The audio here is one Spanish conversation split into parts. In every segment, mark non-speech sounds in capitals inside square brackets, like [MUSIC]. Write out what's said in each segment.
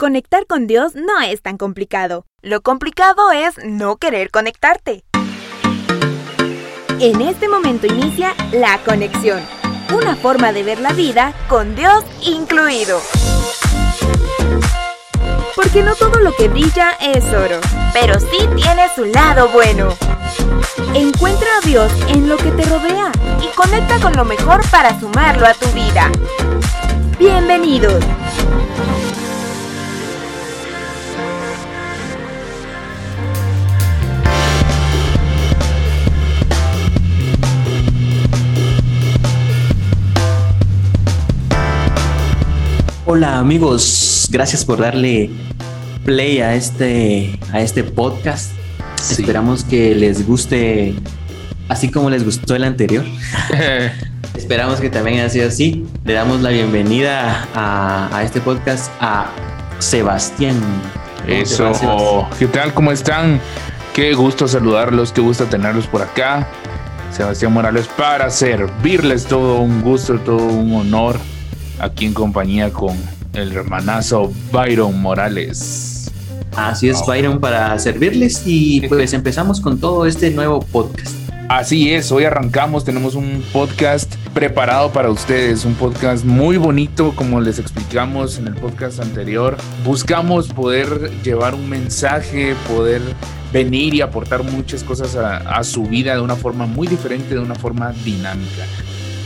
Conectar con Dios no es tan complicado. Lo complicado es no querer conectarte. En este momento inicia la conexión, una forma de ver la vida con Dios incluido. Porque no todo lo que brilla es oro, pero sí tiene su lado bueno. Encuentra a Dios en lo que te rodea y conecta con lo mejor para sumarlo a tu vida. Bienvenidos. Hola amigos, gracias por darle play a este, a este podcast. Esperamos que les guste así como les gustó el anterior. [LAUGHS] Esperamos que también haya sido así. Le damos la bienvenida a, este podcast a Sebastián. Eso, ¿qué tal? ¿Cómo están? Qué gusto saludarlos, qué gusto tenerlos por acá. Sebastián Morales para servirles todo un gusto, todo un honor aquí en compañía con el hermanazo Byron Morales. Así es, Byron, para servirles y pues empezamos con todo este nuevo podcast. Así es, hoy arrancamos, tenemos un podcast preparado para ustedes, un podcast muy bonito, como les explicamos en el podcast anterior. Buscamos poder llevar un mensaje, poder venir y aportar muchas cosas a, a su vida de una forma muy diferente, de una forma dinámica.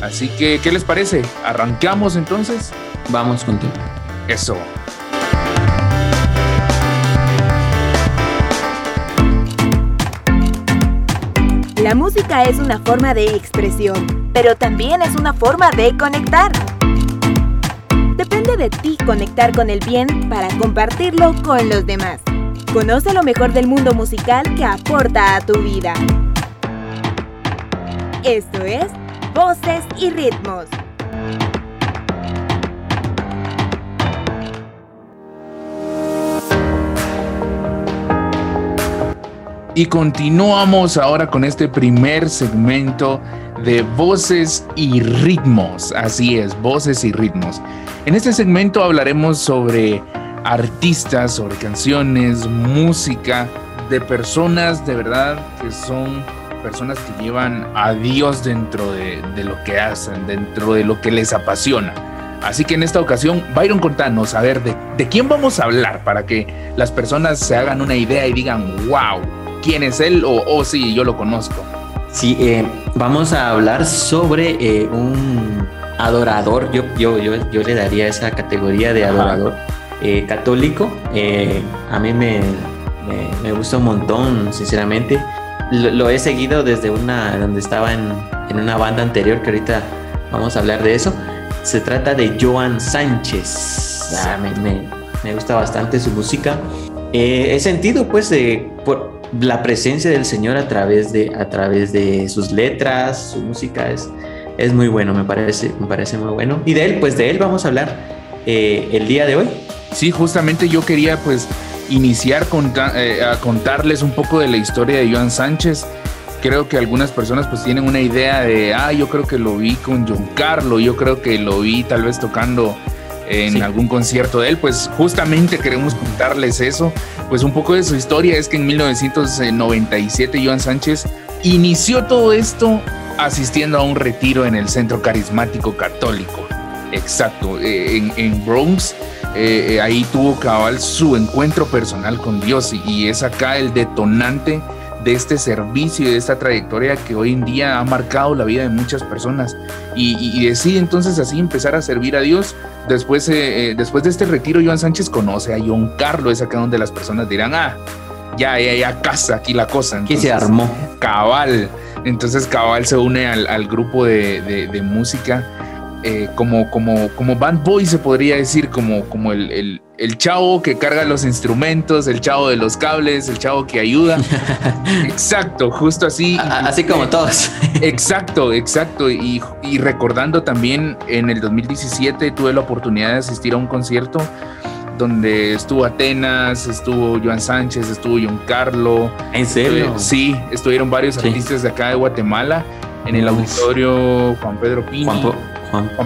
Así que, ¿qué les parece? ¿Arrancamos entonces? Vamos contigo. Eso. La música es una forma de expresión, pero también es una forma de conectar. Depende de ti conectar con el bien para compartirlo con los demás. Conoce lo mejor del mundo musical que aporta a tu vida. Esto es voces y ritmos. Y continuamos ahora con este primer segmento de voces y ritmos. Así es, voces y ritmos. En este segmento hablaremos sobre artistas, sobre canciones, música, de personas de verdad que son personas que llevan a Dios dentro de, lo que hacen, dentro de lo que les apasiona. Así que en esta ocasión, Byron, contanos, a ver, de, quién vamos a hablar para que las personas se hagan una idea y digan, wow, ¿quién es él? O, oh, sí, yo lo conozco. Sí, eh, vamos a hablar sobre eh, un adorador, yo, yo, yo, le daría esa categoría de adorador eh, católico. a mí me, me, me gusta un montón, sinceramente lo, he seguido desde una donde estaba en, una banda anterior que ahorita vamos a hablar de eso. Se trata de Joan Sánchez. Ah, me, gusta bastante su música. Eh, he sentido pues por la presencia del Señor a través de, a través de sus letras, su música es, es muy bueno, me parece, me parece muy bueno. Y de él, pues de él vamos a hablar eh, el día de hoy. Sí, justamente yo quería pues iniciar eh, a contarles un poco de la historia de Joan Sánchez. Creo que algunas personas pues tienen una idea de, ah, yo creo que lo vi con John Carlo, yo creo que lo vi tal vez tocando en algún concierto de él, pues justamente queremos contarles eso, pues un poco de su historia es que en 1997 Joan Sánchez inició todo esto asistiendo a un retiro en el Centro Carismático Católico. Exacto, eh, en, en Bronx, eh, eh, ahí tuvo cabal su encuentro personal con Dios y, es acá el detonante de este servicio y de esta trayectoria que hoy en día ha marcado la vida de muchas personas y, decide entonces así empezar a servir a Dios. Después, eh, después de este retiro, Joan Sánchez conoce a John Carlos, es acá donde las personas dirán, ah, ya, ya, ya casa aquí la cosa. Aquí se armó. Cabal. Entonces Cabal se une al, grupo de, de música eh, como, como, como band boy se podría decir, como, como el, el, chavo que carga los instrumentos, el chavo de los cables, el chavo que ayuda. [LAUGHS] exacto, justo así. Así como todos. [LAUGHS] exacto, exacto. Y, y, recordando también en el 2017 tuve la oportunidad de asistir a un concierto donde estuvo Atenas, estuvo Joan Sánchez, estuvo John Carlo. ¿En serio? sí, estuvieron varios artistas de acá de Guatemala en el auditorio Juan Pedro Pini. Juan,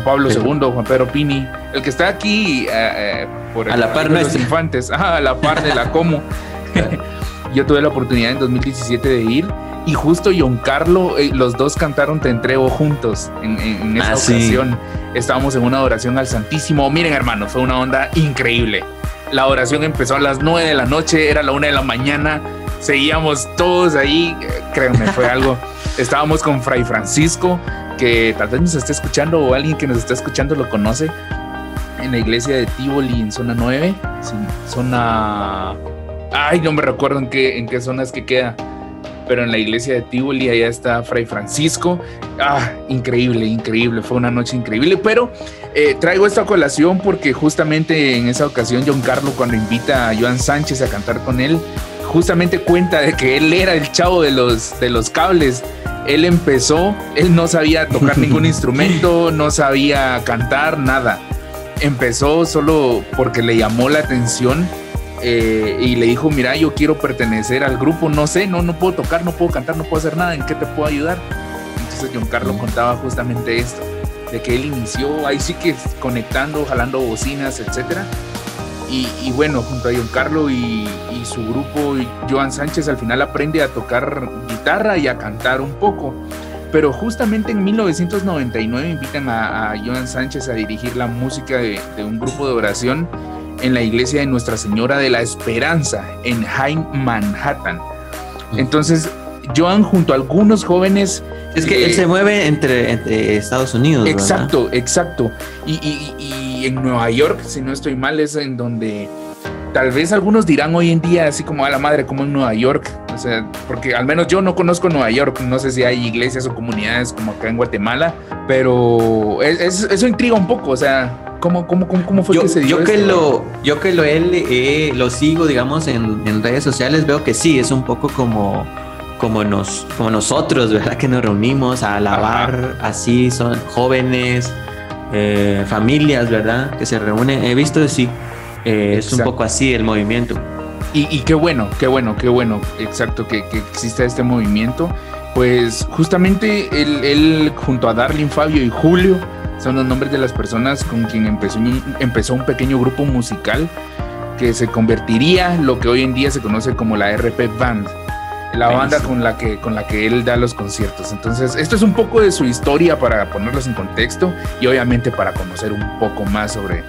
Pablo II, Juan Pedro Pini, el que está aquí eh, por a la par de los infantes, [LAUGHS] a la par de la Como. [LAUGHS] Yo tuve la oportunidad en 2017 de ir y justo John Carlo, los dos cantaron Te entrego juntos en, en, esa ah, ocasión. Estábamos en una adoración al Santísimo. Miren, hermanos, fue una onda increíble. La oración empezó a las 9 de la noche, era la 1 de la mañana. Seguíamos todos ahí. Créanme, fue [LAUGHS] algo. Estábamos con Fray Francisco, que tal vez nos esté escuchando o alguien que nos está escuchando lo conoce. En la iglesia de Tivoli, en zona 9. zona. Ay, no me recuerdo en qué, en qué zona que queda pero en la iglesia de Tivoli, allá está Fray Francisco. Ah, increíble, increíble, fue una noche increíble, pero eh, traigo esta colación porque justamente en esa ocasión John Carlo cuando invita a Joan Sánchez a cantar con él, justamente cuenta de que él era el chavo de los, de los cables. Él empezó, él no sabía tocar [LAUGHS] ningún instrumento, no sabía cantar, nada. Empezó solo porque le llamó la atención eh, y le dijo, mira, yo quiero pertenecer al grupo, no sé, no, no puedo tocar, no puedo cantar, no puedo hacer nada, ¿en qué te puedo ayudar? Entonces John Carlos contaba justamente esto, de que él inició ahí sí que conectando, jalando bocinas, etcétera. Y, bueno, junto a John Carlos y, su grupo, Joan Sánchez al final aprende a tocar guitarra y a cantar un poco. Pero justamente en 1999 invitan a, Joan Sánchez a dirigir la música de, de un grupo de oración en la iglesia de Nuestra Señora de la Esperanza en High Manhattan. Entonces, Joan junto a algunos jóvenes... Es que él se mueve entre, Estados Unidos. Exacto, exacto. Y, en Nueva York, si no estoy mal, es en donde tal vez algunos dirán hoy en día, así como a la madre, como en Nueva York. O sea, porque al menos yo no conozco Nueva York, no sé si hay iglesias o comunidades como acá en Guatemala, pero eso intriga un poco, o sea, ¿Cómo, cómo, cómo, fue que se dio yo que lo Yo que lo, él, eh, lo sigo, digamos, en, en, redes sociales, veo que sí, es un poco como, como, nos, como nosotros, ¿verdad? Que nos reunimos a alabar, así son jóvenes, eh, familias, ¿verdad? Que se reúnen. He visto, sí, eh, es un poco así el movimiento. Y, y, qué bueno, qué bueno, qué bueno, exacto, que, que exista este movimiento. Pues justamente él, él junto a Darlene, Fabio y Julio, son los nombres de las personas con quien empezó un, empezó un pequeño grupo musical que se convertiría lo que hoy en día se conoce como la RP Band, la banda con la, que, con la que él da los conciertos. Entonces, esto es un poco de su historia para ponerlos en contexto y obviamente para conocer un poco más sobre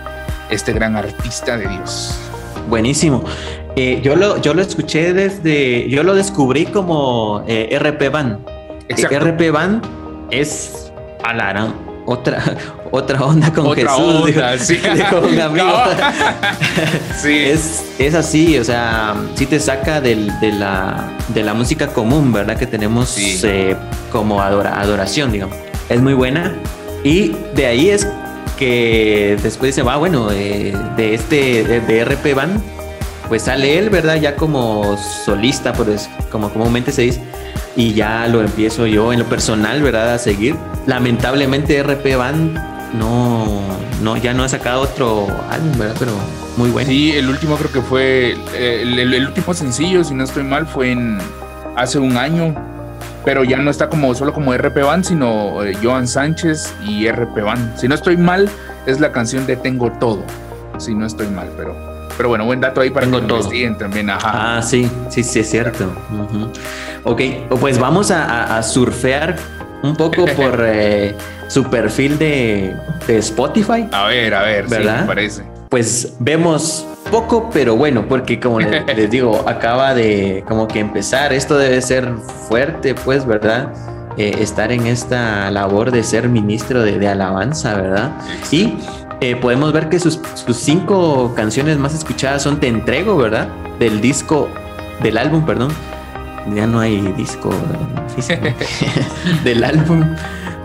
este gran artista de Dios. Buenísimo. Eh, yo, lo, yo lo escuché desde, yo lo descubrí como eh, RP Band. Exacto. RP Band es Alarán otra, otra onda con Jesús. sí. [LAUGHS] un amigo. [LAUGHS] sí. Es, es así, o sea, sí te saca del, de, la, de la música común, ¿verdad? Que tenemos eh, como adoración, digamos. Es muy buena. Y de ahí es que después dice, va, bueno, de, este, de, RP Band, pues sale él, ¿verdad? Ya como solista, pues, como comúnmente se dice y ya lo empiezo yo en lo personal, ¿verdad? A seguir. Lamentablemente RP Band no, no, ya no ha sacado otro álbum, ¿verdad? Pero muy bueno. Sí, el último creo que fue, el, último sencillo, si no estoy mal, fue en hace un año, pero ya no está como solo como RP Band, sino eh, Joan Sánchez y RP Band. Si no estoy mal, es la canción de Tengo Todo, si no estoy mal, pero pero bueno, buen dato ahí para que lo investiguen también. Ajá. Ah, sí, sí, sí, es cierto. Ok, pues vamos a, surfear un poco [LAUGHS] por eh, su perfil de, Spotify. A ver, a ver, ¿verdad? me parece. Pues vemos poco, pero bueno, porque como [LAUGHS] les, digo, acaba de como que empezar, esto debe ser fuerte, pues, ¿verdad? Eh, estar en esta labor de ser ministro de, alabanza, ¿verdad? Y eh, podemos ver que sus, cinco canciones más escuchadas son Te Entrego, ¿verdad? Del disco, del álbum, perdón. Ya no hay disco físico. [LAUGHS] del álbum,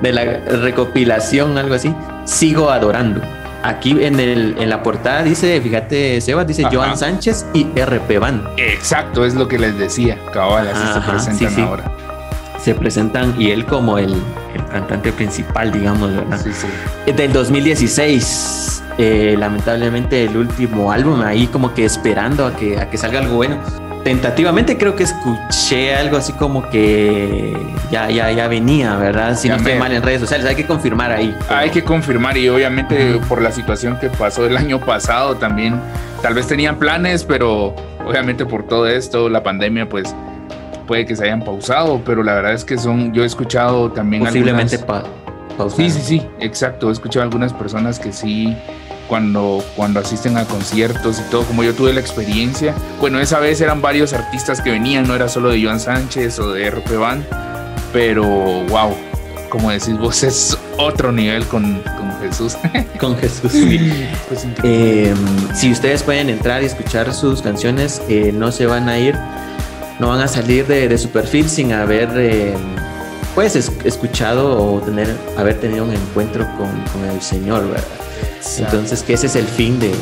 de la recopilación, algo así. Sigo adorando. Aquí en, el, en la portada dice, fíjate, Sebas, dice Joan Sánchez y RP Band. Exacto, es lo que les decía. Cabal, así se presentan ahora se presentan y él como el, cantante principal, digamos, ¿verdad? Sí, sí. Del 2016. Eh, lamentablemente el último álbum ahí como que esperando a que, a que salga algo bueno. Tentativamente creo que escuché algo así como que ya, ya, ya venía, ¿verdad? Si no estoy mal en redes sociales, hay que confirmar ahí. Hay que confirmar y obviamente por la situación que pasó el año pasado también, tal vez tenían planes, pero obviamente por todo esto, la pandemia, pues puede que se hayan pausado, pero la verdad es que son, yo he escuchado también... Posiblemente Sí, sí, sí, exacto. He escuchado algunas personas que sí, cuando, cuando asisten a conciertos y todo, como yo tuve la experiencia. Bueno, esa vez eran varios artistas que venían, no era solo de Joan Sánchez o de RP Band, pero wow, como decís vos, [LAUGHS] es otro nivel con, Jesús. con Jesús. [LAUGHS] Pues em, si ustedes pueden entrar y escuchar sus canciones, eh, no se van a ir, no van a salir de, su perfil sin haber em, pues escuchado o tener, haber tenido un encuentro con, el Señor, ¿verdad? Entonces, que ese es el fin de,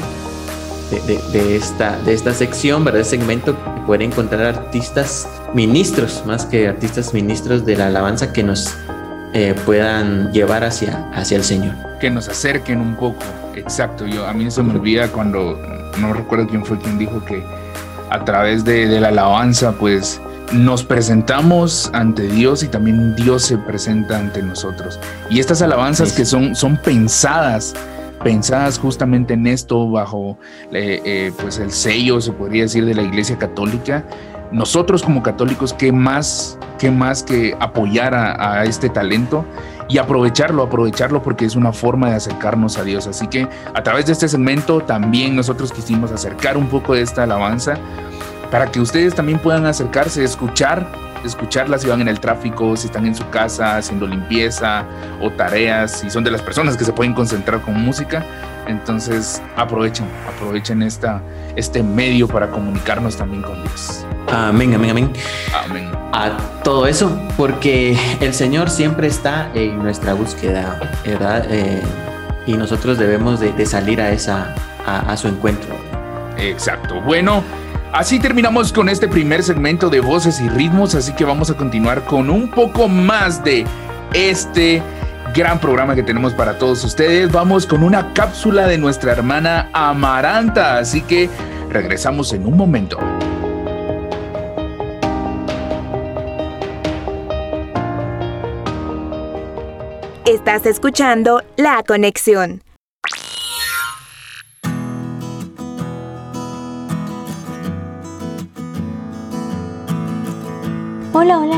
de, esta, de esta sección, ¿verdad? Este segmento, poder encontrar artistas ministros, más que artistas ministros de la alabanza que nos eh, puedan llevar hacia, hacia el Señor. Que nos acerquen un poco, exacto. Yo, a mí se me olvida cuando, no recuerdo quién fue quien dijo que a través de, de la alabanza, pues nos presentamos ante Dios y también Dios se presenta ante nosotros. Y estas alabanzas que son, son pensadas, pensadas justamente en esto bajo eh, eh, pues el sello, se podría decir, de la Iglesia Católica. Nosotros como católicos, ¿qué más, qué más que apoyar a, a este talento? y aprovecharlo, aprovecharlo porque es una forma de acercarnos a Dios. Así que a través de este segmento también nosotros quisimos acercar un poco de esta alabanza para que ustedes también puedan acercarse, escuchar, escucharlas si van en el tráfico, si están en su casa haciendo limpieza o tareas, si son de las personas que se pueden concentrar con música. Entonces aprovechen, aprovechen esta, este medio para comunicarnos también con Dios. Amén, amén, amén. Amén. A todo eso, porque el Señor siempre está en nuestra búsqueda, ¿verdad? Eh, y nosotros debemos de, salir a, esa, a su encuentro. Exacto. Bueno, Así terminamos con este primer segmento de voces y ritmos, así que vamos a continuar con un poco más de este gran programa que tenemos para todos ustedes. Vamos con una cápsula de nuestra hermana Amaranta, así que regresamos en un momento. Estás escuchando La Conexión.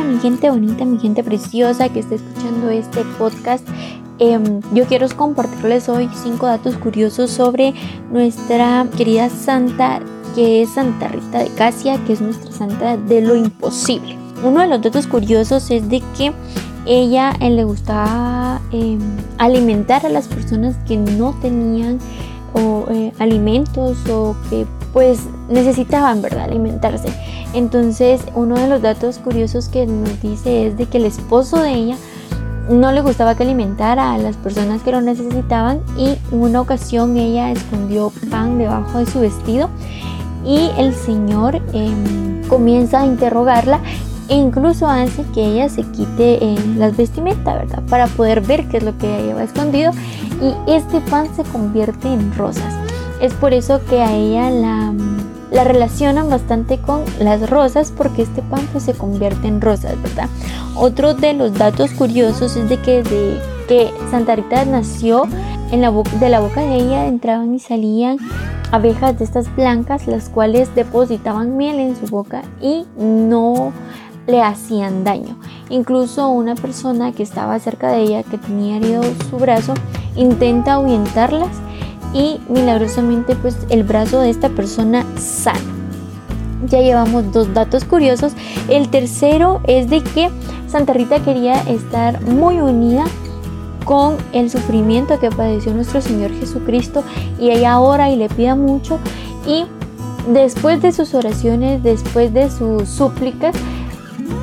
Mi gente bonita, mi gente preciosa que está escuchando este podcast. Em, yo quiero compartirles hoy cinco datos curiosos sobre nuestra querida santa, que es Santa Rita de Casia, que es nuestra santa de lo imposible. Uno de los datos curiosos es de que ella eh, le gustaba em, alimentar a las personas que no tenían eh, alimentos o que pues necesitaban, ¿verdad?, alimentarse. Entonces, uno de los datos curiosos que nos dice es de que el esposo de ella no le gustaba que alimentara a las personas que lo necesitaban y en una ocasión ella escondió pan debajo de su vestido y el Señor em, comienza a interrogarla e incluso hace que ella se quite eh, las vestimentas, ¿verdad? Para poder ver qué es lo que ella lleva escondido y este pan se convierte en rosas. Es por eso que a ella la la relacionan bastante con las rosas porque este pan pues, se convierte en rosas, ¿verdad? Otro de los datos curiosos es de que de que Santa Rita nació en la de la boca de ella entraban y salían abejas de estas blancas las cuales depositaban miel en su boca y no le hacían daño. Incluso una persona que estaba cerca de ella que tenía herido su brazo intenta ahuyentarlas y milagrosamente pues el brazo de esta persona sana. Ya llevamos dos datos curiosos. El tercero es de que Santa Rita quería estar muy unida con el sufrimiento que padeció nuestro Señor Jesucristo y ella ora y le pida mucho y después de sus oraciones, después de sus súplicas,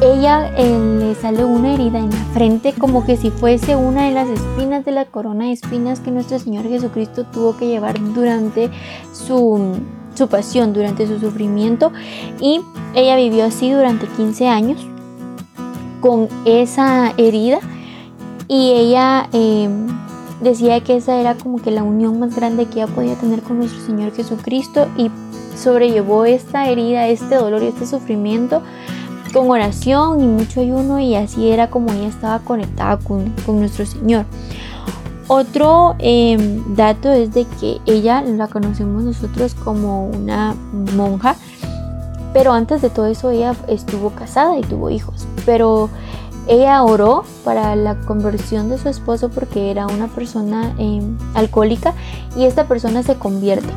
ella eh, le sale una herida en la frente como que si fuese una de las espinas de la corona de espinas que nuestro Señor Jesucristo tuvo que llevar durante su, su pasión, durante su sufrimiento. Y ella vivió así durante 15 años con esa herida y ella em, decía que esa era como que la unión más grande que ella podía tener con nuestro Señor Jesucristo y sobrellevó esta herida, este dolor y este sufrimiento con oración y mucho ayuno y así era como ella estaba conectada con, nuestro Señor. Otro em, dato es de que ella la conocemos nosotros como una monja, pero antes de todo eso ella estuvo casada y tuvo hijos, pero ella oró para la conversión de su esposo porque era una persona em, alcohólica y esta persona se convierte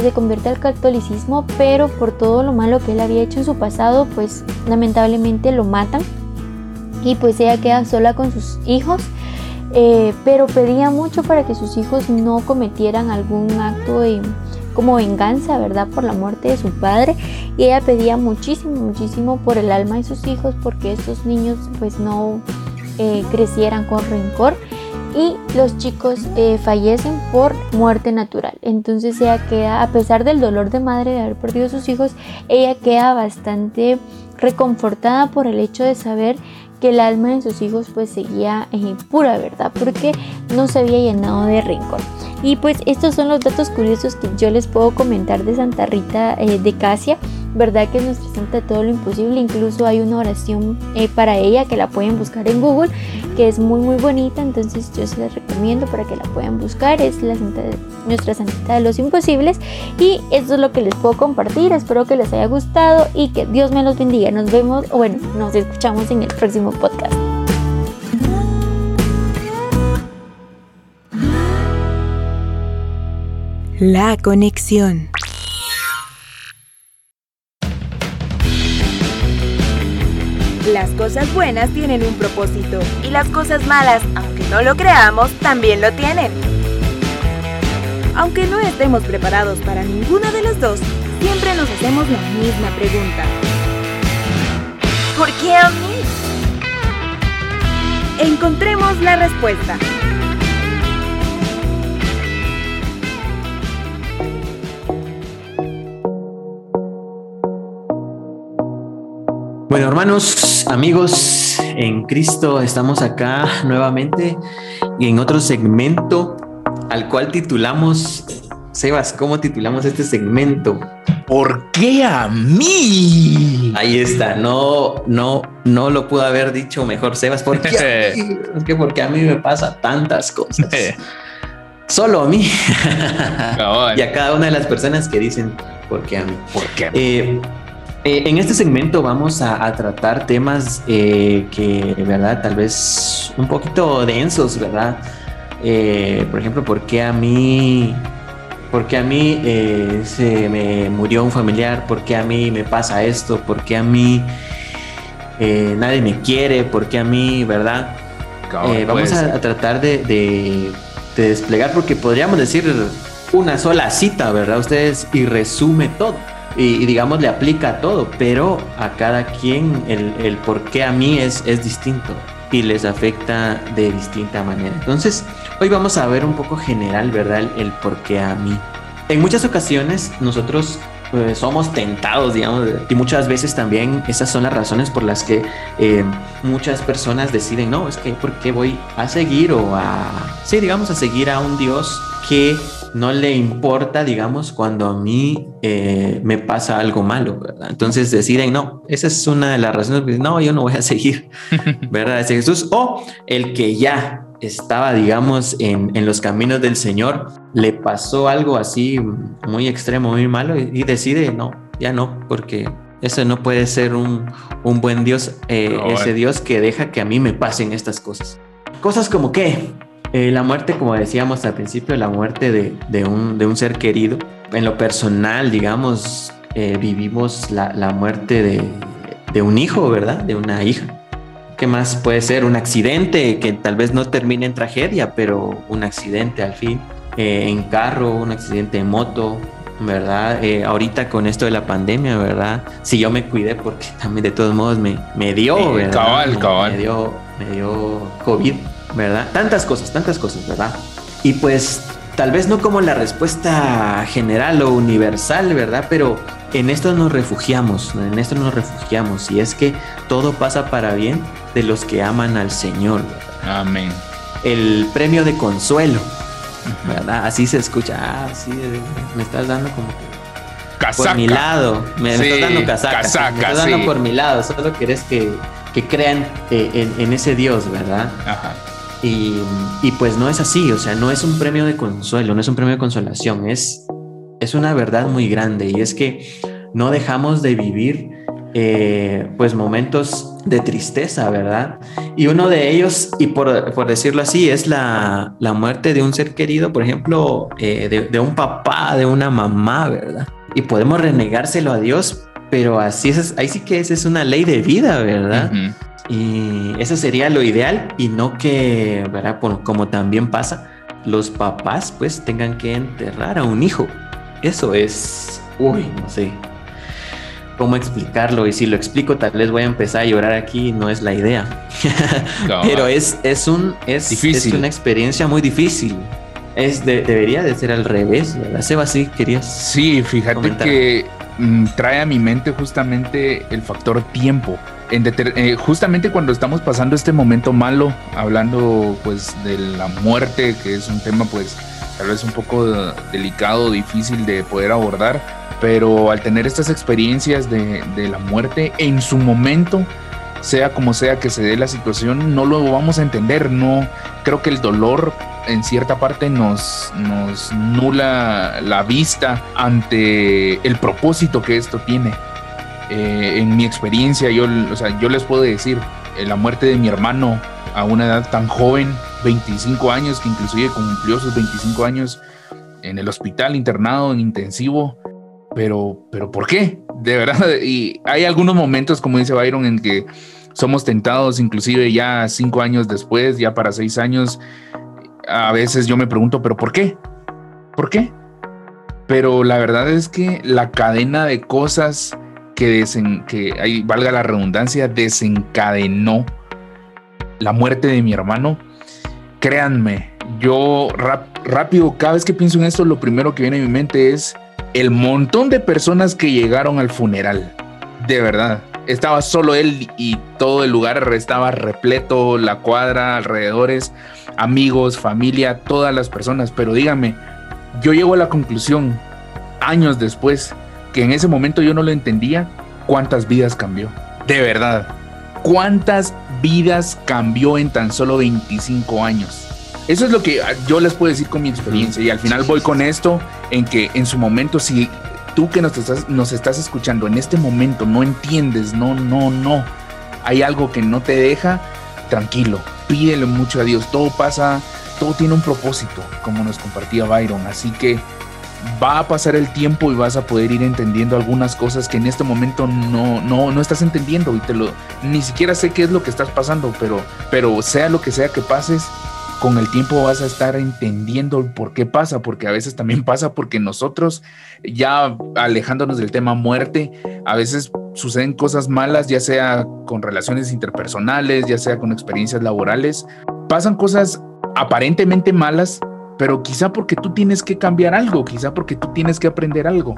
se convierte al catolicismo, pero por todo lo malo que él había hecho en su pasado, pues lamentablemente lo matan. Y pues ella queda sola con sus hijos, eh, pero pedía mucho para que sus hijos no cometieran algún acto de, como venganza, ¿verdad? Por la muerte de su padre. Y ella pedía muchísimo, muchísimo por el alma de sus hijos porque estos niños pues no eh, crecieran con rencor y los chicos eh, fallecen por muerte natural. Entonces ella queda, a pesar del dolor de madre de haber perdido a sus hijos, ella queda bastante reconfortada por el hecho de saber que el alma de sus hijos pues seguía eh, pura, ¿verdad? Porque no se había llenado de rencor. Y pues estos son los datos curiosos que yo les puedo comentar de Santa Rita eh, de Casia. ¿Verdad que es nuestra santa de todo lo imposible? Incluso hay una oración eh, para ella que la pueden buscar en Google, que es muy muy bonita, entonces yo se las recomiendo para que la puedan buscar. Es la santa nuestra santita de los imposibles y esto es lo que les puedo compartir. Espero que les haya gustado y que Dios me los bendiga. Nos vemos, bueno, nos escuchamos en el próximo podcast. La conexión. Las cosas buenas tienen un propósito y las cosas malas, aunque no lo creamos, también lo tienen. Aunque no estemos preparados para ninguna de las dos, siempre nos hacemos la misma pregunta. ¿Por qué a? Encontremos la respuesta. Bueno, hermanos, amigos, en Cristo estamos acá nuevamente y en otro segmento al cual titulamos, Sebas, ¿cómo titulamos este segmento? ¿Por qué a mí? Ahí está, no, no, no lo pudo haber dicho mejor, Sebas, ¿por qué? [LAUGHS] es que porque a mí me pasa tantas cosas. Solo a mí. y a cada una de las personas que dicen, ¿por qué a mí? ¿Por qué? Eh, eh, en este segmento vamos a, tratar temas eh, que, ¿verdad? Tal vez un poquito densos, ¿verdad? Eh, por ejemplo, ¿por qué a mí, por qué a mí se me murió un familiar? ¿Por qué a mí me pasa esto? ¿Por qué a mí nadie me quiere? ¿Por qué a mí, verdad? vamos a, tratar de, de desplegar, porque podríamos decir una sola cita, ¿verdad? Ustedes y resume todo y, digamos le aplica a todo, pero a cada quien el, el por qué a mí es, es distinto y les afecta de distinta manera. Entonces, hoy vamos a ver un poco general, ¿verdad? El, por qué a mí. En muchas ocasiones nosotros pues, somos tentados, digamos, y muchas veces también esas son las razones por las que eh, muchas personas deciden, no, es que ¿por qué voy a seguir o a, sí, digamos, a seguir a un Dios que no le importa, digamos, cuando a mí eh, me pasa algo malo, ¿verdad? Entonces deciden, no, esa es una de las razones, no, yo no voy a [LAUGHS] seguir, ¿verdad? Ese Jesús. O el que ya estaba, digamos, en, en, los caminos del Señor, le pasó algo así muy extremo, muy malo y, decide, no, ya no, porque ese no puede ser un, un buen Dios, eh, ese Dios que deja que a mí me pasen estas cosas. Cosas como que eh, la muerte, como decíamos al principio, la muerte de, un, ser querido. En lo personal, digamos, eh, vivimos la, muerte de, un hijo, ¿verdad? De una hija. ¿Qué más puede ser? Un accidente que tal vez no termine en tragedia, pero un accidente al fin. Eh, en carro, un accidente en moto, ¿verdad? ahorita con esto de la pandemia, ¿verdad? Si yo me cuidé porque [LAUGHS] también de todos modos me, me dio, ¿verdad? Cabal, cabal. Me dio, me dio COVID. ¿Verdad? Tantas cosas, tantas cosas, ¿verdad? Y pues tal vez no como la respuesta general o universal, ¿verdad? Pero en esto nos refugiamos, en esto nos refugiamos y es que todo pasa para bien de los que aman al Señor. Amén. el premio de consuelo, ¿verdad? Así se escucha, ah, sí, me estás dando como que por mi lado, me, estás dando casaca, me estás dando por mi lado, solo querés que, que crean eh, en, ese Dios, ¿verdad? Ajá. Y, pues no es así, o sea, no es un premio de consuelo, no es un premio de consolación, es, es una verdad muy grande y es que no dejamos de vivir eh, pues momentos de tristeza, ¿verdad? Y uno de ellos, y por, por decirlo así, es la, la, muerte de un ser querido, por ejemplo, eh, de, un papá, de una mamá, ¿verdad? Y podemos renegárselo a Dios, pero así es, ahí sí que esa es una ley de vida, ¿verdad? Y eso sería lo ideal y no que, ¿verdad? como también pasa, los papás pues tengan que enterrar a un hijo. Eso es, uy, no sé cómo explicarlo y si lo explico tal vez voy a empezar a llorar aquí, no es la idea. [LAUGHS] Pero es, es, un, es, es una experiencia muy difícil. Es debería de ser al revés, ¿verdad? Seba, sí, querías. Sí, fíjate que mm, trae a mi mente justamente el factor tiempo. Eh, justamente cuando estamos pasando este momento malo, hablando pues de la muerte, que es un tema pues tal vez un poco delicado, difícil de poder abordar, pero al tener estas experiencias de la muerte en su momento, sea como sea que se dé la situación, no lo vamos a entender. No creo que el dolor en cierta parte nos, nos nula la vista ante el propósito que esto tiene. Eh, en mi experiencia, yo, o sea, yo les puedo decir, eh, la muerte de mi hermano a una edad tan joven, 25 años, que inclusive cumplió sus 25 años en el hospital internado en intensivo, pero, pero ¿por qué? De verdad, [LAUGHS] y hay algunos momentos, como dice Byron, en que somos tentados, inclusive ya cinco años después, ya para seis años, a veces yo me pregunto, pero ¿por qué? ¿Por qué? Pero la verdad es que la cadena de cosas que, desen, que ahí valga la redundancia, desencadenó la muerte de mi hermano, créanme, yo rápido, cada vez que pienso en esto, lo primero que viene a mi mente es el montón de personas que llegaron al funeral. De verdad. Estaba solo él y todo el lugar estaba repleto, la cuadra, alrededores amigos, familia, todas las personas, pero dígame, yo llego a la conclusión, años después, que en ese momento yo no lo entendía, cuántas vidas cambió. De verdad, cuántas vidas cambió en tan solo 25 años. Eso es lo que yo les puedo decir con mi experiencia y al final voy con esto en que en su momento si tú que nos estás, nos estás escuchando en este momento no entiendes, no, no, no, hay algo que no te deja, tranquilo, pídele mucho a Dios. Todo pasa, todo tiene un propósito, como nos compartía Byron. Así que va a pasar el tiempo y vas a poder ir entendiendo algunas cosas que en este momento no, no, no estás entendiendo y te lo, ni siquiera sé qué es lo que estás pasando, pero, pero sea lo que sea que pases, con el tiempo vas a estar entendiendo por qué pasa, porque a veces también [LAUGHS] pasa porque nosotros, ya alejándonos del tema muerte, a veces suceden cosas malas, ya sea con relaciones interpersonales, ya sea con experiencias laborales, pasan cosas aparentemente malas, pero quizá porque tú tienes que cambiar algo, quizá porque tú tienes que aprender algo.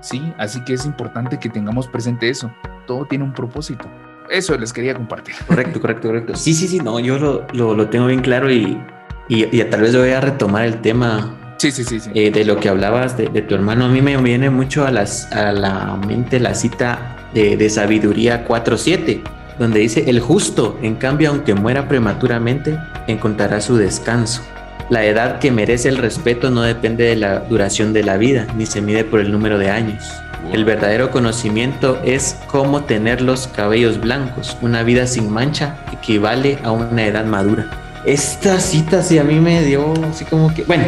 Sí, así que es importante que tengamos presente eso. Todo tiene un propósito eso les quería compartir. Correcto, correcto, correcto. Sí, sí, sí, no, yo lo, lo, lo tengo bien claro y, y, tal vez voy a retomar el tema. Sí, sí, sí. sí. Eh, de lo que hablabas de, de, tu hermano. A mí me viene mucho a, las, a la mente la cita de, de Sabiduría 4.7, donde dice, el justo, en cambio, aunque muera prematuramente, encontrará su descanso. La edad que merece el respeto no depende de la duración de la vida, ni se mide por el número de años. El verdadero conocimiento es cómo tener los cabellos blancos. Una vida sin mancha equivale a una edad madura. Esta cita sí a mí me dio así como que, bueno,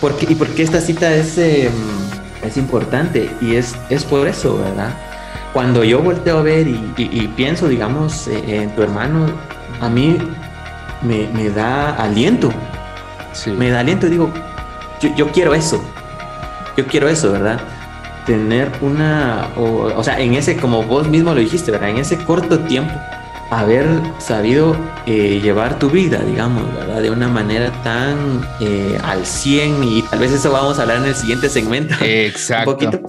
¿por qué, ¿y por qué esta cita es, em, es importante? Y es, es por eso, ¿verdad? Cuando yo volteo a ver y, pienso, digamos, eh, en tu hermano, a mí me, me da aliento. Sí. Me da aliento y digo, yo, yo quiero eso. Yo quiero eso, ¿verdad? tener una, o, sea, en ese, como vos mismo lo dijiste, ¿verdad? En ese corto tiempo, haber sabido eh, llevar tu vida, digamos, ¿verdad? De una manera tan eh, al 100 y tal vez eso vamos a hablar en el siguiente segmento. Exacto. [LAUGHS] Un poquito.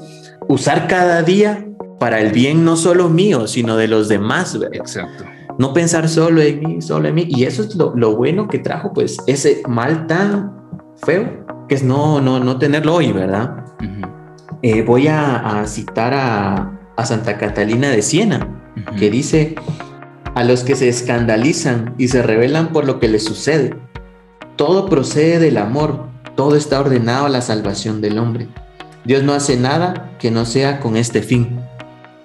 Usar cada día para el bien no solo mío, sino de los demás, ¿verdad? Exacto. No pensar solo en mí, solo en mí. Y eso es lo, lo bueno que trajo, pues, ese mal tan feo, que es no, no, no tenerlo hoy, ¿verdad? Eh, voy a, citar a, a, Santa Catalina de Siena, que dice, a los que se escandalizan y se rebelan por lo que les sucede, todo procede del amor, todo está ordenado a la salvación del hombre. Dios no hace nada que no sea con este fin,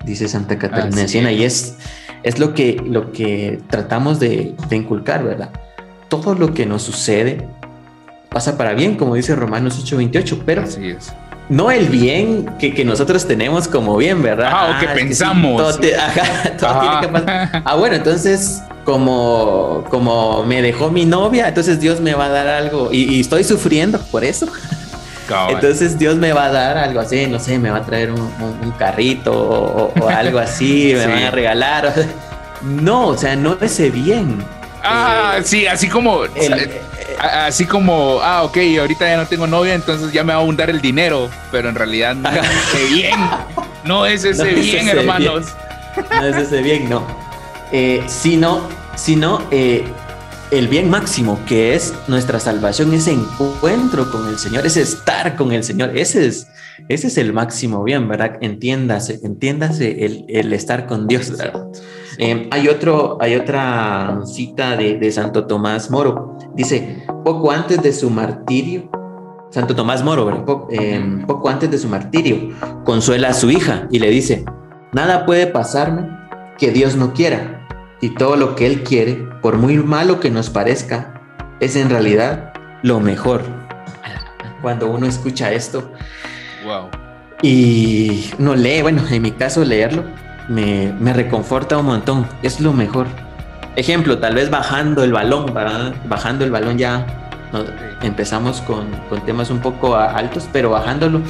dice Santa Catalina de Siena, y es, es lo, que, lo que tratamos de, de inculcar, ¿verdad? Todo lo que nos sucede pasa para bien, como dice Romanos 8:28, pero Así es no el bien que, nosotros tenemos como bien, ¿verdad? Ah, o que pensamos. Ah, bueno, entonces, como, como me dejó mi novia, entonces Dios me va a dar algo y, estoy sufriendo por eso. Entonces Dios me va a dar algo así, no sé, me va a traer un, carrito o, algo así, [LAUGHS] me van a regalar. No, o sea, no ese bien. Ah, eh, sí, así como así como, ah, ok, ahorita ya no tengo novia, entonces ya me va a abundar el dinero, pero en realidad no es ese [LAUGHS] bien, no es ese bien, hermanos. No es ese bien, no. Eh, sino, sino eh, el bien máximo, que es nuestra salvación, ese encuentro con el Señor, ese estar con el Señor, ese es, ese es el máximo bien, ¿verdad? Entiéndase, entiéndase el, el estar con Dios, ¿verdad? Eh, hay, otro, hay otra cita de, Santo Tomás Moro. Dice, poco antes de su martirio, Santo Tomás Moro, eh, poco antes de su martirio, consuela a su hija y le dice, nada puede pasarme que Dios no quiera. Y todo lo que Él quiere, por muy malo que nos parezca, es en realidad lo mejor. Cuando uno escucha esto, wow. y no lee, bueno, en mi caso leerlo, me, me, reconforta un montón. Es lo mejor. Ejemplo, tal vez bajando el balón, bajando el balón ya empezamos con, con, temas un poco altos, pero bajándolo,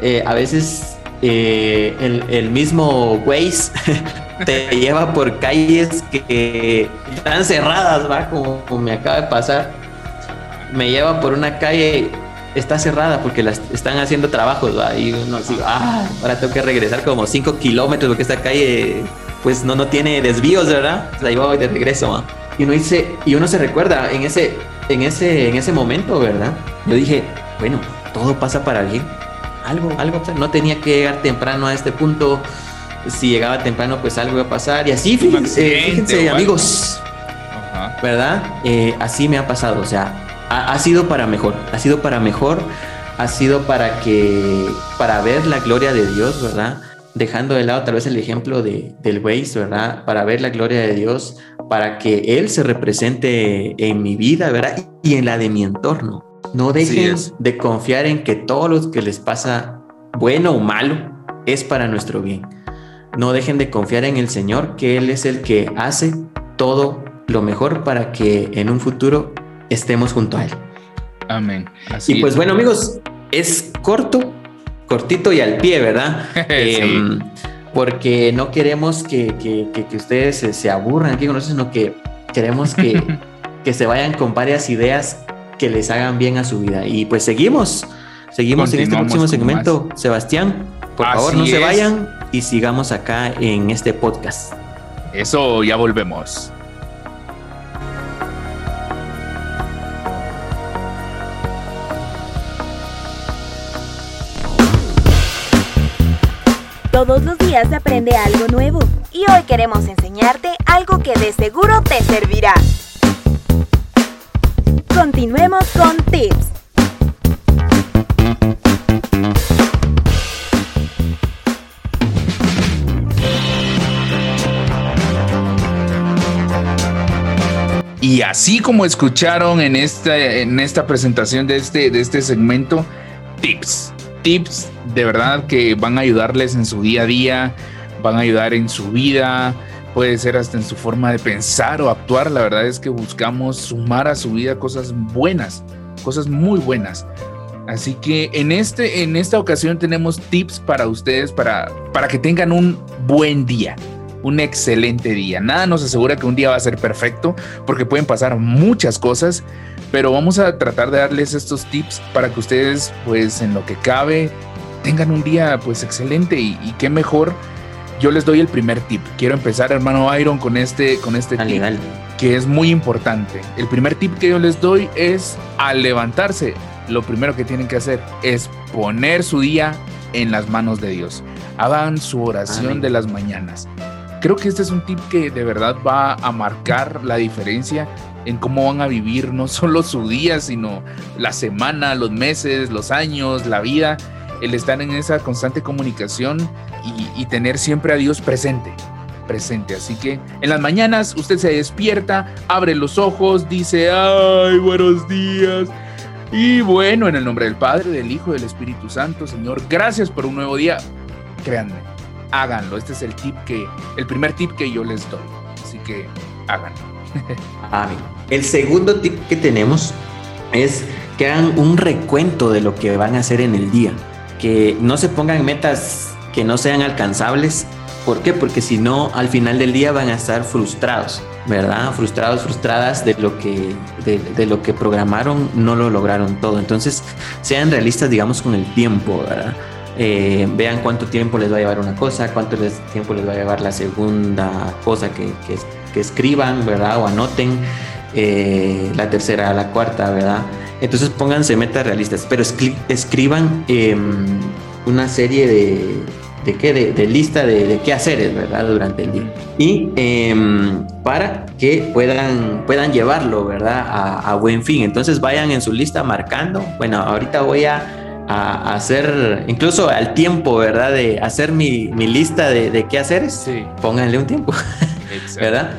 eh, a veces eh, el, el, mismo Waze [LAUGHS] te lleva por calles que están cerradas, ¿va? Como, como me acaba de pasar. Me lleva por una calle está cerrada porque las están haciendo trabajos, y uno así, ah, ahora tengo que regresar como 5 kilómetros porque esta calle pues no, no tiene desvíos, ¿verdad? Ahí voy de regreso, Y uno dice, y uno se recuerda en ese, en ese, en ese momento, ¿verdad? Yo dije, bueno, todo pasa para bien. Algo, algo, no tenía que llegar temprano a este punto. Si llegaba temprano, pues algo iba a pasar. Y así, fíjense, amigos, ¿verdad? Eh, así me ha pasado. O sea, ha, sido para mejor, ha sido para mejor, ha sido para que, para ver la gloria de Dios, ¿verdad? Dejando de lado tal vez el ejemplo de, del Waze, ¿verdad? Para ver la gloria de Dios, para que Él se represente en mi vida, ¿verdad? Y en la de mi entorno. No dejen de confiar en que todo lo que les pasa, bueno o malo, es para nuestro bien. No dejen de confiar en el Señor, que Él es el que hace todo lo mejor para que en un futuro estemos junto a Él. Amén. y pues bueno amigos, es corto, cortito y al pie, ¿verdad? [LAUGHS] Em, porque no queremos que, que, ustedes se, aburran aquí con nosotros, sino que queremos que, [LAUGHS] que se vayan con varias ideas que les hagan bien a su vida. Y pues seguimos, seguimos en este próximo segmento. Sebastián, por favor, no se vayan y sigamos acá en este podcast. Eso, ya volvemos. Todos los días se aprende algo nuevo y hoy queremos enseñarte algo que de seguro te servirá. Continuemos con tips. Así como escucharon en esta, en esta presentación de este, de este segmento, tips tips de verdad que van a ayudarles en su día a día, van a ayudar en su vida, puede ser hasta en su forma de pensar o actuar. La verdad es que buscamos sumar a su vida cosas buenas, cosas muy buenas. Así que en, este, en esta ocasión tenemos tips para ustedes para, para que tengan un buen día, un excelente día. Nada nos asegura que un día va a ser perfecto porque pueden pasar muchas cosas, pero vamos a tratar de darles estos tips para que ustedes, pues en lo que cabe, tengan un día pues excelente y, qué mejor. yo les doy el primer tip. Quiero empezar, hermano Iron, con este, con este tip que es muy importante. El primer tip que yo les doy es al levantarse, lo primero que tienen que hacer es poner su día en las manos de Dios. Hagan su oración de las mañanas. Creo que este es un tip que de verdad va a marcar la diferencia en cómo van a vivir no solo su día, sino la semana, los meses, los años, la vida. El estar en esa constante comunicación y, tener siempre a Dios presente presente. Así que en las mañanas usted se despierta, abre los ojos, dice, ay, buenos días. Y bueno, en el nombre del Padre, del Hijo, del Espíritu Santo, Señor, gracias por un nuevo día. Créanme, háganlo. Este es el tip que, el primer tip que yo les doy. Así que háganlo. [LAUGHS] Amén. El segundo tip que tenemos es que hagan un recuento de lo que van a hacer en el día. Que no se pongan metas que no sean alcanzables. ¿Por qué? Porque si no, al final del día van a estar frustrados, ¿verdad? Frustrados, frustradas de lo que, de, lo que programaron, no lo lograron todo. Entonces, sean realistas, digamos, con el tiempo, ¿verdad? Eh, vean cuánto tiempo les va a llevar una cosa, cuánto tiempo les va a llevar la segunda cosa que, que, escriban, ¿verdad? O anoten, eh, la tercera, la cuarta, ¿verdad? Entonces pónganse metas realistas, pero escriban em, una serie de, de qué, de, lista de, de, qué hacer, ¿verdad? Durante el día. Y em, para que puedan, puedan llevarlo, ¿verdad? A, buen fin. Entonces vayan en su lista marcando. Bueno, ahorita voy a, hacer, incluso al tiempo, ¿verdad? De hacer mi, lista de, qué hacer. Sí. Pónganle un tiempo, [LAUGHS] ¿verdad?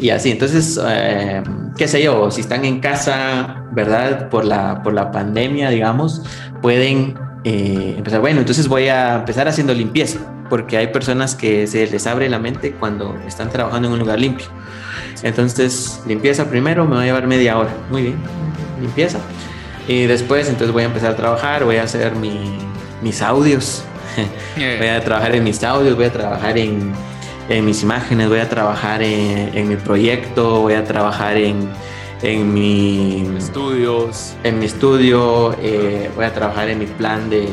Y así, entonces, em, qué sé yo, si están en casa, ¿verdad? Por la, por la pandemia, digamos, pueden eh, empezar, bueno, entonces voy a empezar haciendo limpieza, porque hay personas que se les abre la mente cuando están trabajando en un lugar limpio. Entonces, limpieza primero, me va a llevar media hora. Muy bien, limpieza. Y después, entonces voy a empezar a trabajar, voy a hacer mis audios. [LAUGHS] voy a trabajar en mis audios, voy a trabajar en, en mis imágenes, voy a trabajar en, en mi proyecto, voy a trabajar en, en mi estudios. En mi estudio, eh, voy a trabajar en mi plan de,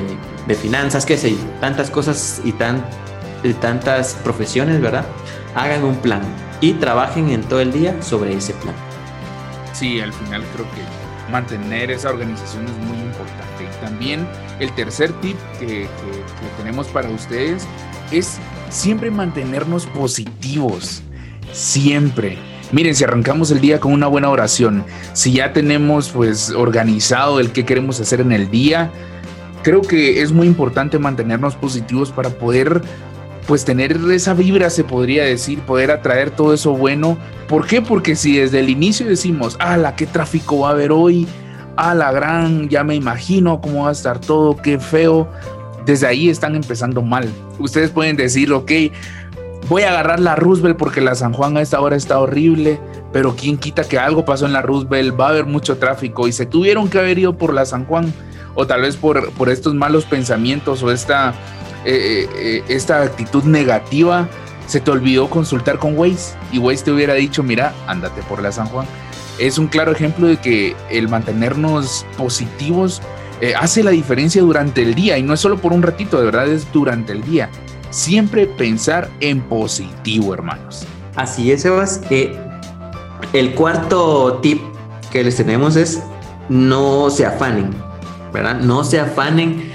de finanzas, qué sé, tantas cosas y tan, tantas profesiones, ¿verdad? Hagan un plan y trabajen en todo el día sobre ese plan. Sí, al final creo que mantener esa organización es muy importante. Y también el tercer tip que, que tenemos para ustedes es siempre mantenernos positivos. Siempre Miren, si arrancamos el día con una buena oración, si ya tenemos pues organizado el que queremos hacer en el día, creo que es muy importante mantenernos positivos para poder pues tener esa vibra, se podría decir, poder atraer todo eso bueno. ¿Por qué? Porque si desde el inicio decimos, ala, qué tráfico va a haber hoy, a la gran, ya me imagino cómo va a estar todo, qué feo, desde ahí están empezando mal. Ustedes pueden decir, ok, voy a agarrar la Roosevelt porque la San Juan a esta hora está horrible, pero quién quita que algo pasó en la Roosevelt, va a haber mucho tráfico y se tuvieron que haber ido por la San Juan o tal vez por, por estos malos pensamientos o esta, eh, eh, esta actitud negativa, se te olvidó consultar con Waze y Waze te hubiera dicho, mira, ándate por la San Juan. Es un claro ejemplo de que el mantenernos positivos eh, hace la diferencia durante el día y no es solo por un ratito, de verdad es durante el día siempre pensar en positivo, hermanos. Así es, Sebas. Eh, el cuarto tip que les tenemos es no se afanen, ¿verdad? No se afanen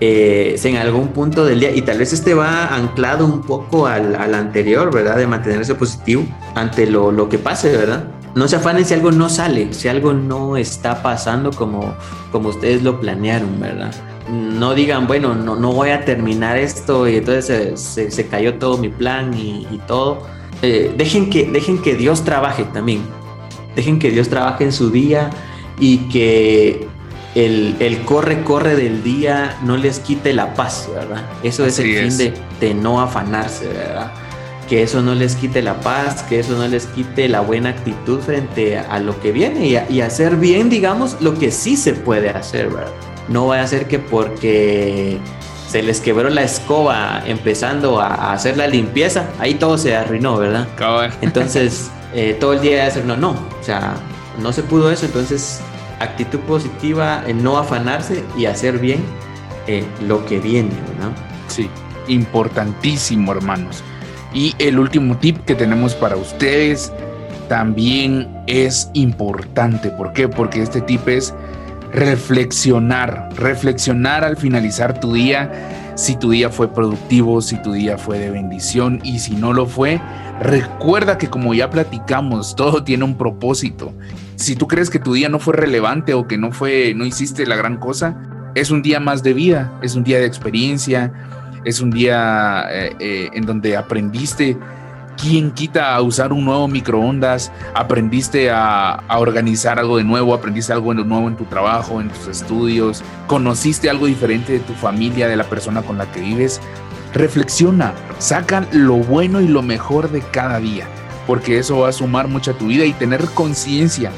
eh, en algún punto del día, y tal vez este va anclado un poco al, anterior, ¿verdad? De mantenerse positivo ante lo, lo, que pase, ¿verdad? No se afanen si algo no sale, si algo no está pasando como, como ustedes lo planearon, ¿verdad? no digan, bueno, no, no voy a terminar esto y entonces se, cayó todo mi plan y, todo. Eh, dejen, que, dejen que Dios trabaje también. Dejen que Dios trabaje en su día y que el, corre, corre del día no les quite la paz, ¿verdad? Eso es el fin de, no afanarse, ¿verdad? Que eso no les quite la paz, que eso no les quite la buena actitud frente a, lo que viene y, y hacer bien, digamos, lo que sí se puede hacer, ¿verdad? no vaya a ser que porque se les quebró la escoba empezando a, hacer la limpieza, ahí todo se arruinó, ¿verdad? Entonces, [LAUGHS] eh, todo el día de hacer no, no, o sea, no se pudo eso, entonces actitud positiva, en no afanarse y hacer bien eh, lo que viene, ¿verdad? Sí, importantísimo, hermanos. Y el último tip que tenemos para ustedes también es importante. ¿Por qué? Porque este tip es reflexionar, reflexionar al finalizar tu día, si tu día fue productivo, si tu día fue de bendición y si no lo fue, recuerda que como ya platicamos, todo tiene un propósito. Si tú crees que tu día no fue relevante o que no fue no hiciste la gran cosa, es un día más de vida, es un día de experiencia, es un día eh, eh, en donde aprendiste ¿Quién quita a usar un nuevo microondas? ¿Aprendiste a, organizar algo de nuevo? ¿Aprendiste algo nuevo en tu trabajo, en tus estudios? ¿Conociste algo diferente de tu familia, de la persona con la que vives? Reflexiona, saca lo bueno y lo mejor de cada día, porque eso va a sumar mucho a tu vida y tener conciencia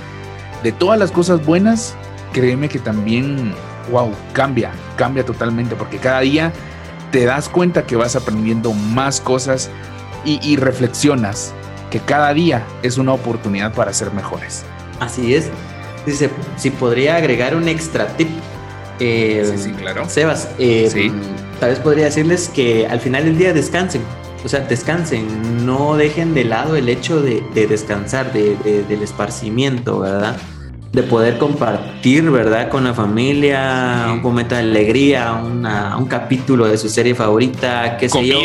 de todas las cosas buenas, créeme que también, wow, cambia, cambia totalmente, porque cada día te das cuenta que vas aprendiendo más cosas y, reflexionas que cada día es una oportunidad para ser mejores. Así es. Dice, si podría agregar un extra tip. Eh, sí, sí, claro. Sebas, eh, tal vez podría decirles que al final del día descansen. O sea, descansen, no dejen de lado el hecho de, descansar, de, del esparcimiento, ¿verdad? De poder compartir, ¿verdad? Con la familia, un momento de alegría, un capítulo de su serie favorita, qué sé yo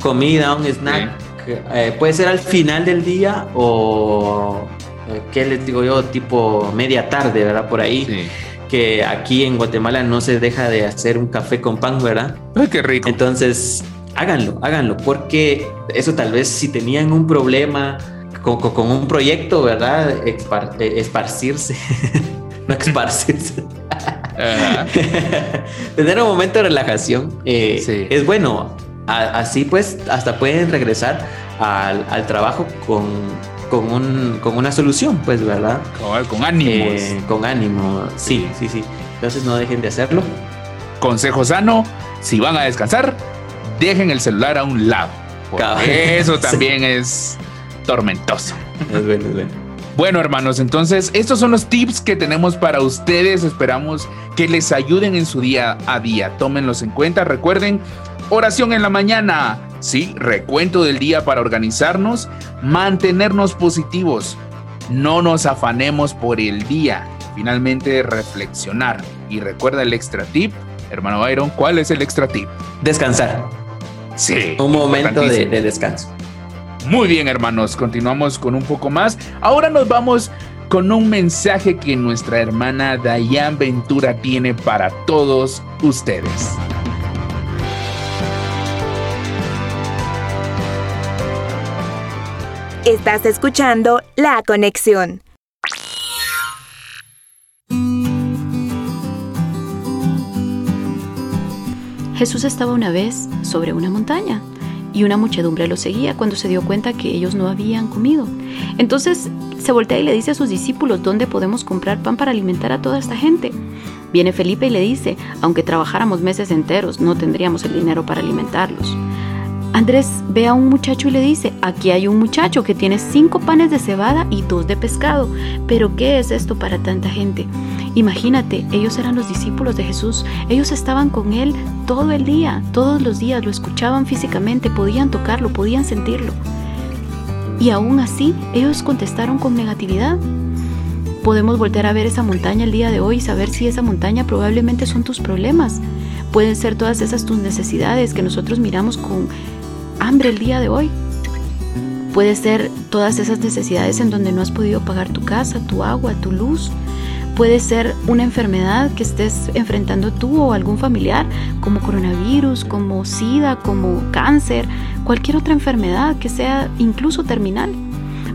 comida, un snack. Eh, puede ser al final del día o, eh, ¿qué les digo yo? Tipo media tarde, ¿verdad? Por ahí. Que aquí en Guatemala no se deja de hacer un café con pan, ¿verdad? Ay, qué rico. Entonces, háganlo, háganlo, porque eso tal vez si tenían un problema con, con, un proyecto, ¿verdad? Eh, esparcirse, [LAUGHS] no esparcirse. [LAUGHS] Tener un momento de relajación es bueno así pues hasta pueden regresar al, trabajo con, con, una solución, pues, ¿verdad? Con, ánimos. Eh, con ánimo, sí, sí, sí. Entonces no dejen de hacerlo. Consejo sano, si van a descansar, dejen el celular a un lado. eso [LAUGHS] también es tormentoso. Es bueno, es bueno. Bueno, hermanos, entonces estos son los tips que tenemos para ustedes. Esperamos que les ayuden en su día a día. Tómenlos en cuenta. Recuerden, Oración en la mañana. Sí, recuento del día para organizarnos, mantenernos positivos. No nos afanemos por el día. Finalmente, reflexionar. Y recuerda el extra tip. Hermano Byron, ¿cuál es el extra tip? Descansar. Sí. Un momento de, descanso. Muy bien, hermanos. Continuamos con un poco más. Ahora nos vamos con un mensaje que nuestra hermana Dayan Ventura tiene para todos ustedes. Estás escuchando La Conexión. Jesús estaba una vez sobre una montaña y una muchedumbre lo seguía cuando se dio cuenta que ellos no habían comido. Entonces se voltea y le dice a sus discípulos dónde podemos comprar pan para alimentar a toda esta gente. Viene Felipe y le dice, aunque trabajáramos meses enteros, no tendríamos el dinero para alimentarlos. Andrés ve a un muchacho y le dice, aquí hay un muchacho que tiene cinco panes de cebada y dos de pescado, pero ¿qué es esto para tanta gente? Imagínate, ellos eran los discípulos de Jesús, ellos estaban con Él todo el día, todos los días, lo escuchaban físicamente, podían tocarlo, podían sentirlo. Y aún así, ellos contestaron con negatividad. Podemos voltear a ver esa montaña el día de hoy y saber si esa montaña probablemente son tus problemas. Pueden ser todas esas tus necesidades que nosotros miramos con hambre el día de hoy. Puede ser todas esas necesidades en donde no has podido pagar tu casa, tu agua, tu luz. Puede ser una enfermedad que estés enfrentando tú o algún familiar, como coronavirus, como SIDA, como cáncer, cualquier otra enfermedad que sea incluso terminal.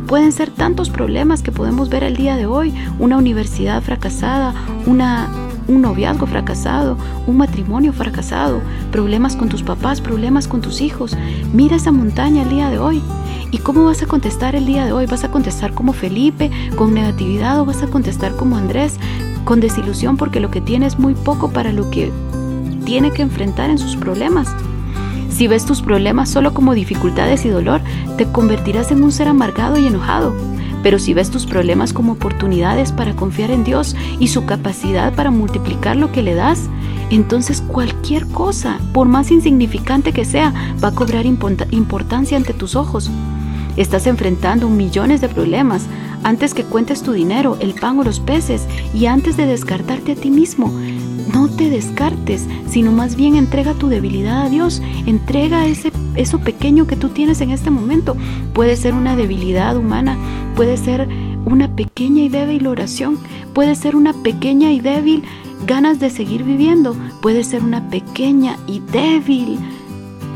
Pueden ser tantos problemas que podemos ver el día de hoy, una universidad fracasada, una un noviazgo fracasado, un matrimonio fracasado, problemas con tus papás, problemas con tus hijos. Mira esa montaña el día de hoy. ¿Y cómo vas a contestar el día de hoy? ¿Vas a contestar como Felipe, con negatividad o vas a contestar como Andrés, con desilusión porque lo que tiene es muy poco para lo que tiene que enfrentar en sus problemas? Si ves tus problemas solo como dificultades y dolor, te convertirás en un ser amargado y enojado. Pero si ves tus problemas como oportunidades para confiar en Dios y su capacidad para multiplicar lo que le das, entonces cualquier cosa, por más insignificante que sea, va a cobrar importancia ante tus ojos. Estás enfrentando millones de problemas antes que cuentes tu dinero, el pan o los peces y antes de descartarte a ti mismo. No te descartes, sino más bien entrega tu debilidad a Dios. Entrega ese, eso pequeño que tú tienes en este momento. Puede ser una debilidad humana, puede ser una pequeña y débil oración, puede ser una pequeña y débil ganas de seguir viviendo, puede ser una pequeña y débil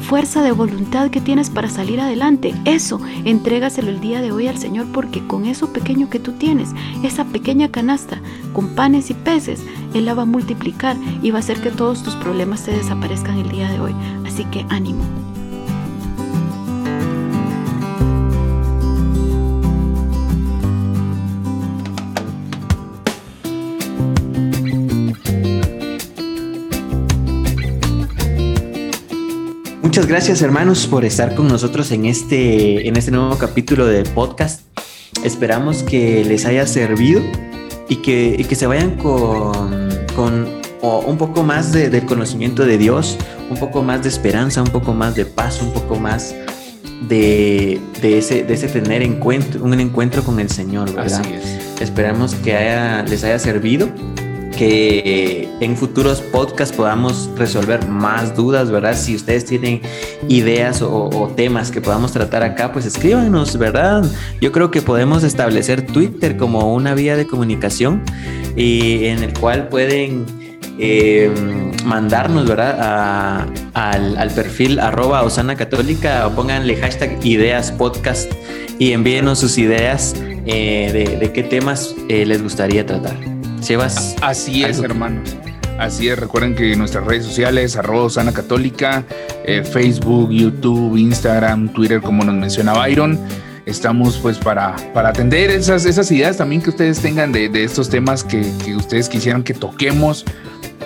fuerza de voluntad que tienes para salir adelante. Eso, entrégaselo el día de hoy al Señor porque con eso pequeño que tú tienes, esa pequeña canasta con panes y peces, Él la va a multiplicar y va a hacer que todos tus problemas se desaparezcan el día de hoy. Así que ánimo. Muchas gracias hermanos por estar con nosotros en este, en este nuevo capítulo de podcast. Esperamos que les haya servido y que, que se vayan con, con un poco más de, del conocimiento de Dios, un poco más de esperanza, un poco más de paz, un poco más de, de, ese, de ese tener encuentro, un encuentro con el Señor, ¿verdad? Así es. Esperamos que haya, les haya servido que en futuros podcasts podamos resolver más dudas, ¿verdad? Si ustedes tienen ideas o, temas que podamos tratar acá, pues escríbanos, ¿verdad? Yo creo que podemos establecer Twitter como una vía de comunicación y en el cual pueden eh, mandarnos, ¿verdad? al, perfil arroba Osana Católica o pónganle hashtag ideas podcast y envíenos sus ideas eh, de, qué temas eh, les gustaría tratar. Así es, hermanos. Así es, recuerden que nuestras redes sociales, arroba Sana Católica, eh, Facebook, YouTube, Instagram, Twitter, como nos menciona Byron, estamos pues para, para atender esas, esas ideas también que ustedes tengan de, estos temas que, ustedes quisieran que toquemos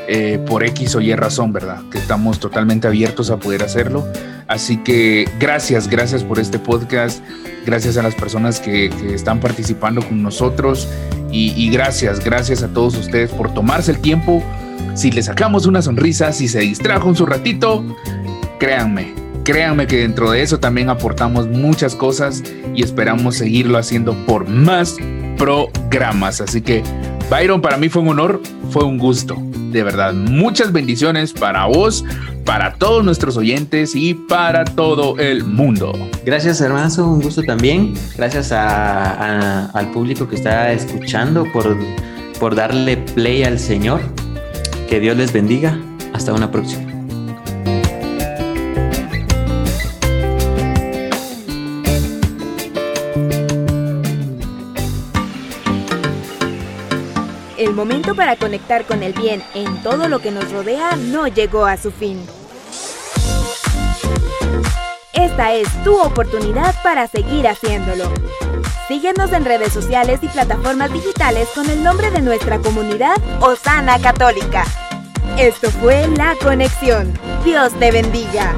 eh, por X o Y razón, ¿verdad? Que estamos totalmente abiertos a poder hacerlo. Así que gracias, gracias por este podcast, gracias a las personas que, están participando con nosotros y, gracias, gracias a todos ustedes por tomarse el tiempo. Si le sacamos una sonrisa, si se distrajo un su ratito, créanme, créanme que dentro de eso también aportamos muchas cosas y esperamos seguirlo haciendo por más programas. Así que, Byron, para mí fue un honor, fue un gusto. De verdad, muchas bendiciones para vos, para todos nuestros oyentes y para todo el mundo. Gracias, hermano, un gusto también. Gracias al público que está escuchando por, por darle play al Señor. Que Dios les bendiga. Hasta una próxima. Momento para conectar con el bien en todo lo que nos rodea no llegó a su fin. Esta es tu oportunidad para seguir haciéndolo. Síguenos en redes sociales y plataformas digitales con el nombre de nuestra comunidad Osana Católica. Esto fue La Conexión. Dios te bendiga.